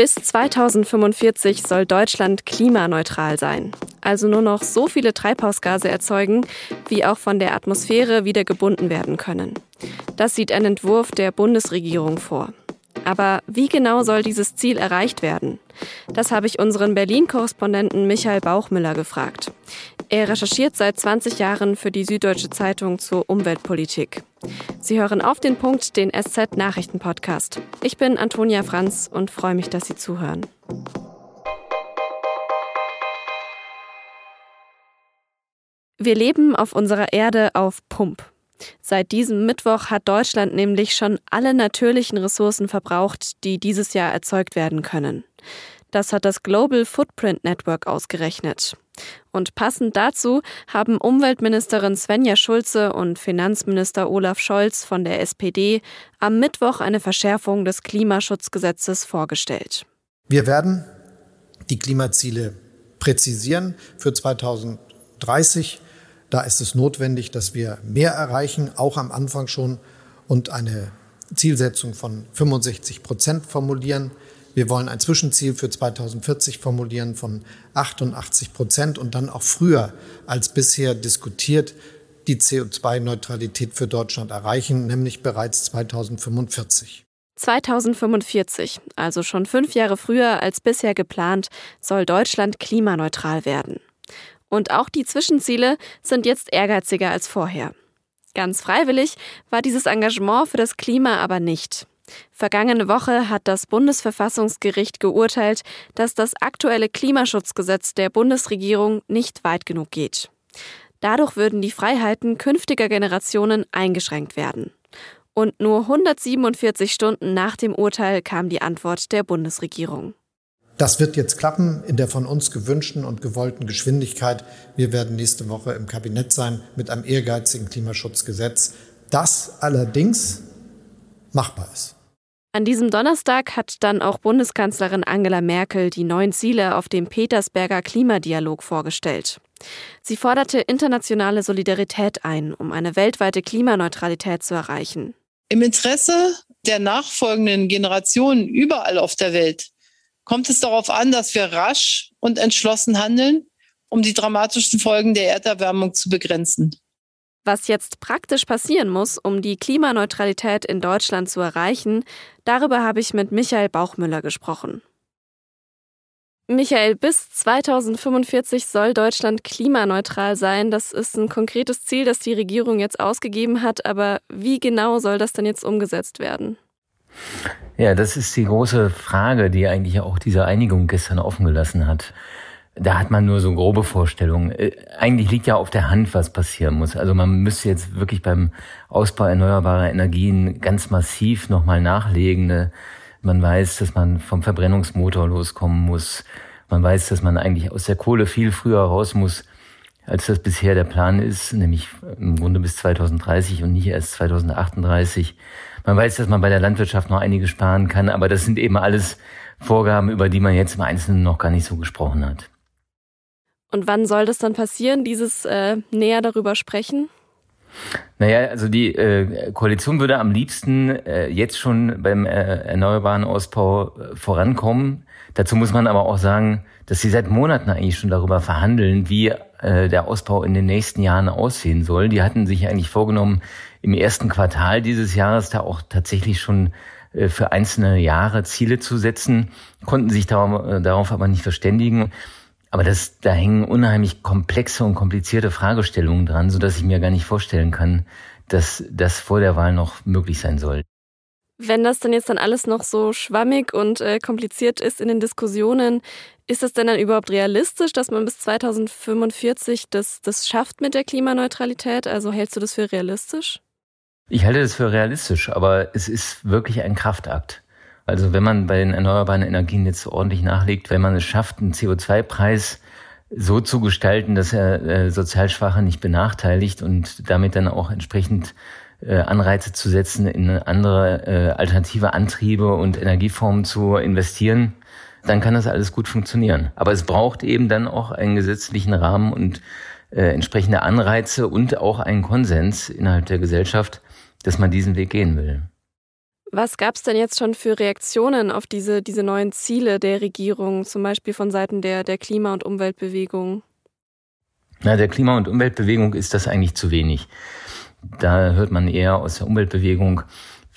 Bis 2045 soll Deutschland klimaneutral sein, also nur noch so viele Treibhausgase erzeugen, wie auch von der Atmosphäre wieder gebunden werden können. Das sieht ein Entwurf der Bundesregierung vor. Aber wie genau soll dieses Ziel erreicht werden? Das habe ich unseren Berlin-Korrespondenten Michael Bauchmüller gefragt. Er recherchiert seit 20 Jahren für die Süddeutsche Zeitung zur Umweltpolitik. Sie hören auf den Punkt den SZ-Nachrichten-Podcast. Ich bin Antonia Franz und freue mich, dass Sie zuhören. Wir leben auf unserer Erde auf Pump. Seit diesem Mittwoch hat Deutschland nämlich schon alle natürlichen Ressourcen verbraucht, die dieses Jahr erzeugt werden können. Das hat das Global Footprint Network ausgerechnet. Und passend dazu haben Umweltministerin Svenja Schulze und Finanzminister Olaf Scholz von der SPD am Mittwoch eine Verschärfung des Klimaschutzgesetzes vorgestellt. Wir werden die Klimaziele präzisieren für 2030 da ist es notwendig, dass wir mehr erreichen, auch am Anfang schon, und eine Zielsetzung von 65 Prozent formulieren. Wir wollen ein Zwischenziel für 2040 formulieren von 88 Prozent und dann auch früher als bisher diskutiert die CO2-Neutralität für Deutschland erreichen, nämlich bereits 2045. 2045, also schon fünf Jahre früher als bisher geplant, soll Deutschland klimaneutral werden. Und auch die Zwischenziele sind jetzt ehrgeiziger als vorher. Ganz freiwillig war dieses Engagement für das Klima aber nicht. Vergangene Woche hat das Bundesverfassungsgericht geurteilt, dass das aktuelle Klimaschutzgesetz der Bundesregierung nicht weit genug geht. Dadurch würden die Freiheiten künftiger Generationen eingeschränkt werden. Und nur 147 Stunden nach dem Urteil kam die Antwort der Bundesregierung. Das wird jetzt klappen in der von uns gewünschten und gewollten Geschwindigkeit. Wir werden nächste Woche im Kabinett sein mit einem ehrgeizigen Klimaschutzgesetz, das allerdings machbar ist. An diesem Donnerstag hat dann auch Bundeskanzlerin Angela Merkel die neuen Ziele auf dem Petersberger Klimadialog vorgestellt. Sie forderte internationale Solidarität ein, um eine weltweite Klimaneutralität zu erreichen. Im Interesse der nachfolgenden Generationen überall auf der Welt kommt es darauf an, dass wir rasch und entschlossen handeln, um die dramatischen Folgen der Erderwärmung zu begrenzen. Was jetzt praktisch passieren muss, um die Klimaneutralität in Deutschland zu erreichen, darüber habe ich mit Michael Bauchmüller gesprochen. Michael, bis 2045 soll Deutschland klimaneutral sein. Das ist ein konkretes Ziel, das die Regierung jetzt ausgegeben hat. Aber wie genau soll das denn jetzt umgesetzt werden? Ja, das ist die große Frage, die eigentlich auch diese Einigung gestern offen gelassen hat. Da hat man nur so grobe Vorstellungen. Äh, eigentlich liegt ja auf der Hand, was passieren muss. Also man müsste jetzt wirklich beim Ausbau erneuerbarer Energien ganz massiv nochmal nachlegen. Ne? Man weiß, dass man vom Verbrennungsmotor loskommen muss. Man weiß, dass man eigentlich aus der Kohle viel früher raus muss, als das bisher der Plan ist, nämlich im Grunde bis 2030 und nicht erst 2038. Man weiß, dass man bei der Landwirtschaft noch einiges sparen kann, aber das sind eben alles Vorgaben, über die man jetzt im Einzelnen noch gar nicht so gesprochen hat. Und wann soll das dann passieren, dieses äh, näher darüber sprechen? Naja, also die äh, Koalition würde am liebsten äh, jetzt schon beim äh, erneuerbaren Ausbau äh, vorankommen. Dazu muss man aber auch sagen, dass sie seit Monaten eigentlich schon darüber verhandeln, wie äh, der Ausbau in den nächsten Jahren aussehen soll. Die hatten sich eigentlich vorgenommen, im ersten Quartal dieses Jahres da auch tatsächlich schon äh, für einzelne Jahre Ziele zu setzen, konnten sich darauf, äh, darauf aber nicht verständigen. Aber das, da hängen unheimlich komplexe und komplizierte Fragestellungen dran, so dass ich mir gar nicht vorstellen kann, dass das vor der Wahl noch möglich sein soll. Wenn das dann jetzt dann alles noch so schwammig und äh, kompliziert ist in den Diskussionen, ist es denn dann überhaupt realistisch, dass man bis 2045 das, das schafft mit der Klimaneutralität? Also hältst du das für realistisch? Ich halte das für realistisch, aber es ist wirklich ein Kraftakt. Also wenn man bei den erneuerbaren Energien jetzt ordentlich nachlegt, wenn man es schafft, einen CO2-Preis so zu gestalten, dass er äh, sozial Schwache nicht benachteiligt und damit dann auch entsprechend äh, Anreize zu setzen, in andere äh, alternative Antriebe und Energieformen zu investieren, dann kann das alles gut funktionieren. Aber es braucht eben dann auch einen gesetzlichen Rahmen und äh, entsprechende Anreize und auch einen Konsens innerhalb der Gesellschaft, dass man diesen Weg gehen will. Was gab es denn jetzt schon für Reaktionen auf diese, diese neuen Ziele der Regierung, zum Beispiel von Seiten der, der Klima- und Umweltbewegung? Na, der Klima- und Umweltbewegung ist das eigentlich zu wenig. Da hört man eher aus der Umweltbewegung,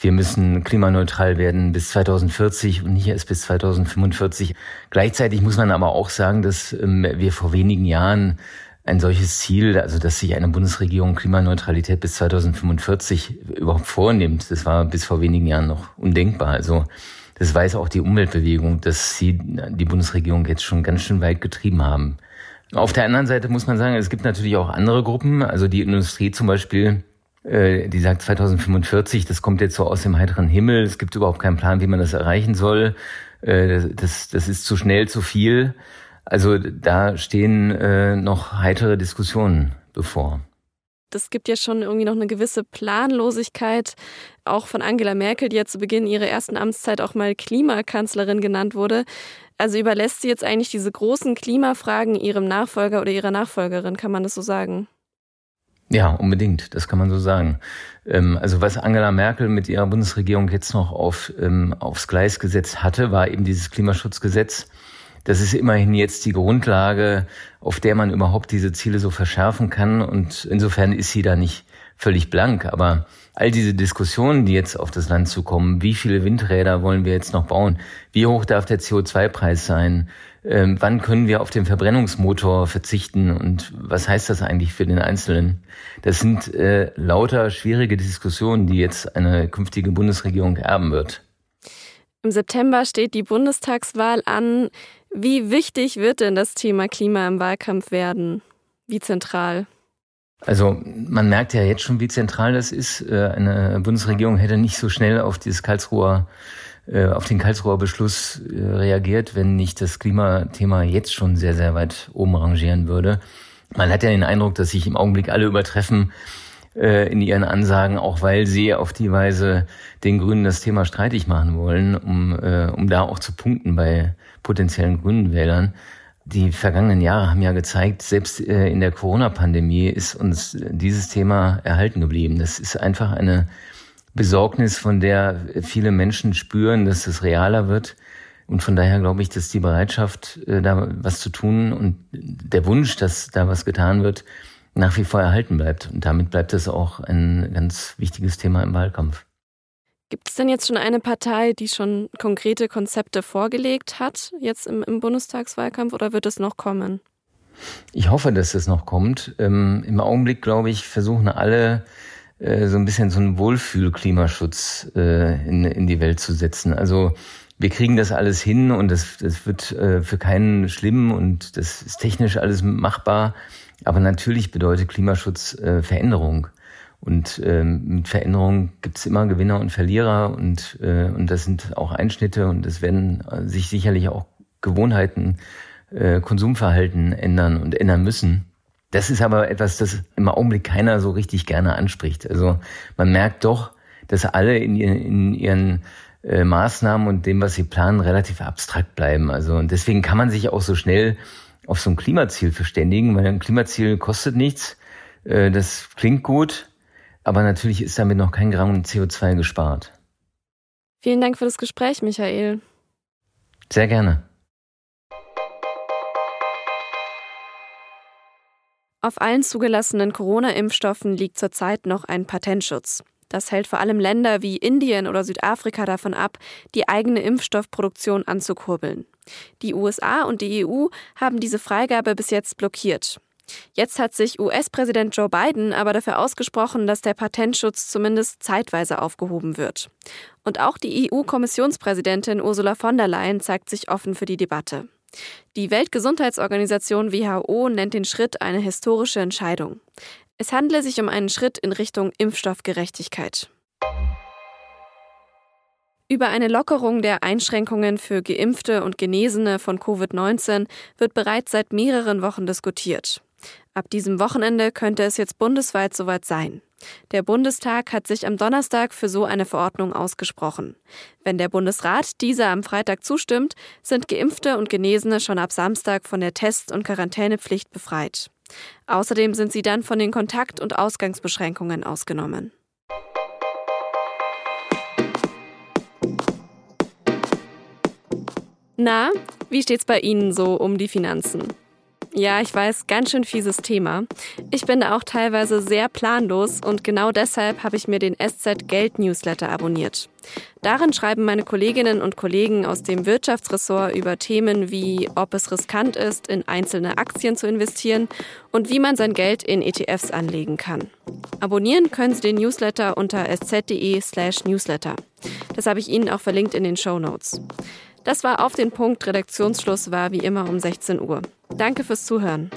wir müssen klimaneutral werden bis 2040 und nicht erst bis 2045. Gleichzeitig muss man aber auch sagen, dass ähm, wir vor wenigen Jahren ein solches Ziel, also dass sich eine Bundesregierung Klimaneutralität bis 2045 überhaupt vornimmt, das war bis vor wenigen Jahren noch undenkbar. Also das weiß auch die Umweltbewegung, dass sie die Bundesregierung jetzt schon ganz schön weit getrieben haben. Auf der anderen Seite muss man sagen, es gibt natürlich auch andere Gruppen, also die Industrie zum Beispiel, äh, die sagt 2045, das kommt jetzt so aus dem heiteren Himmel, es gibt überhaupt keinen Plan, wie man das erreichen soll, äh, das, das ist zu schnell, zu viel. Also da stehen äh, noch heitere Diskussionen bevor. Das gibt ja schon irgendwie noch eine gewisse Planlosigkeit, auch von Angela Merkel, die ja zu Beginn ihrer ersten Amtszeit auch mal Klimakanzlerin genannt wurde. Also überlässt sie jetzt eigentlich diese großen Klimafragen ihrem Nachfolger oder ihrer Nachfolgerin, kann man das so sagen? Ja, unbedingt, das kann man so sagen. Ähm, also was Angela Merkel mit ihrer Bundesregierung jetzt noch auf, ähm, aufs Gleis gesetzt hatte, war eben dieses Klimaschutzgesetz. Das ist immerhin jetzt die Grundlage, auf der man überhaupt diese Ziele so verschärfen kann. Und insofern ist sie da nicht völlig blank. Aber all diese Diskussionen, die jetzt auf das Land zukommen, wie viele Windräder wollen wir jetzt noch bauen? Wie hoch darf der CO2-Preis sein? Ähm, wann können wir auf den Verbrennungsmotor verzichten und was heißt das eigentlich für den Einzelnen? Das sind äh, lauter schwierige Diskussionen, die jetzt eine künftige Bundesregierung erben wird. Im September steht die Bundestagswahl an. Wie wichtig wird denn das Thema Klima im Wahlkampf werden? Wie zentral? Also man merkt ja jetzt schon, wie zentral das ist. Äh, eine Bundesregierung hätte nicht so schnell auf dieses Karlsruher äh, auf den Karlsruher Beschluss äh, reagiert, wenn nicht das Klimathema jetzt schon sehr, sehr weit oben rangieren würde. Man hat ja den Eindruck, dass sich im Augenblick alle übertreffen in ihren Ansagen, auch weil sie auf die Weise den Grünen das Thema streitig machen wollen, um, um da auch zu punkten bei potenziellen grünen Wählern. Die vergangenen Jahre haben ja gezeigt, selbst äh, in der Corona-Pandemie ist uns dieses Thema erhalten geblieben. Das ist einfach eine Besorgnis, von der viele Menschen spüren, dass es realer wird. Und von daher glaube ich, dass die Bereitschaft, äh, da was zu tun und der Wunsch, dass da was getan wird, nach wie vor erhalten bleibt. Und damit bleibt es auch ein ganz wichtiges Thema im Wahlkampf. Gibt es denn jetzt schon eine Partei, die schon konkrete Konzepte vorgelegt hat, jetzt im, im Bundestagswahlkampf, oder wird es noch kommen? Ich hoffe, dass es noch kommt. Ähm, Im Augenblick, glaube ich, versuchen alle äh, so ein bisschen so einen Wohlfühl-Klimaschutz äh, in, in die Welt zu setzen. Also wir kriegen das alles hin und das, das wird äh, für keinen schlimm und das ist technisch alles machbar. Aber natürlich bedeutet Klimaschutz äh, Veränderung. Und ähm, mit Veränderungen gibt es immer Gewinner und Verlierer und, äh, und das sind auch Einschnitte und es werden äh, sich sicherlich auch Gewohnheiten, äh, Konsumverhalten ändern und ändern müssen. Das ist aber etwas, das im Augenblick keiner so richtig gerne anspricht. Also man merkt doch, dass alle in, ihren, in ihren äh, Maßnahmen und dem, was sie planen, relativ abstrakt bleiben. Also und deswegen kann man sich auch so schnell auf so ein Klimaziel verständigen, weil ein Klimaziel kostet nichts. Äh, das klingt gut, aber natürlich ist damit noch kein Gramm CO2 gespart. Vielen Dank für das Gespräch, Michael. Sehr gerne. Auf allen zugelassenen Corona-Impfstoffen liegt zurzeit noch ein Patentschutz. Das hält vor allem Länder wie Indien oder Südafrika davon ab, die eigene Impfstoffproduktion anzukurbeln. Die USA und die EU haben diese Freigabe bis jetzt blockiert. Jetzt hat sich US-Präsident Joe Biden aber dafür ausgesprochen, dass der Patentschutz zumindest zeitweise aufgehoben wird. Und auch die EU-Kommissionspräsidentin Ursula von der Leyen zeigt sich offen für die Debatte. Die Weltgesundheitsorganisation WHO nennt den Schritt eine historische Entscheidung. Es handle sich um einen Schritt in Richtung Impfstoffgerechtigkeit. Über eine Lockerung der Einschränkungen für Geimpfte und Genesene von Covid-19 wird bereits seit mehreren Wochen diskutiert. Ab diesem Wochenende könnte es jetzt bundesweit soweit sein. Der Bundestag hat sich am Donnerstag für so eine Verordnung ausgesprochen. Wenn der Bundesrat dieser am Freitag zustimmt, sind Geimpfte und Genesene schon ab Samstag von der Test- und Quarantänepflicht befreit. Außerdem sind sie dann von den Kontakt- und Ausgangsbeschränkungen ausgenommen. Na, wie steht's bei Ihnen so um die Finanzen? Ja, ich weiß, ganz schön fieses Thema. Ich bin da auch teilweise sehr planlos und genau deshalb habe ich mir den SZ Geld Newsletter abonniert. Darin schreiben meine Kolleginnen und Kollegen aus dem Wirtschaftsressort über Themen wie, ob es riskant ist, in einzelne Aktien zu investieren und wie man sein Geld in ETFs anlegen kann. Abonnieren können Sie den Newsletter unter sz.de/newsletter. Das habe ich Ihnen auch verlinkt in den Show Notes. Das war auf den Punkt. Redaktionsschluss war wie immer um 16 Uhr. Danke fürs Zuhören.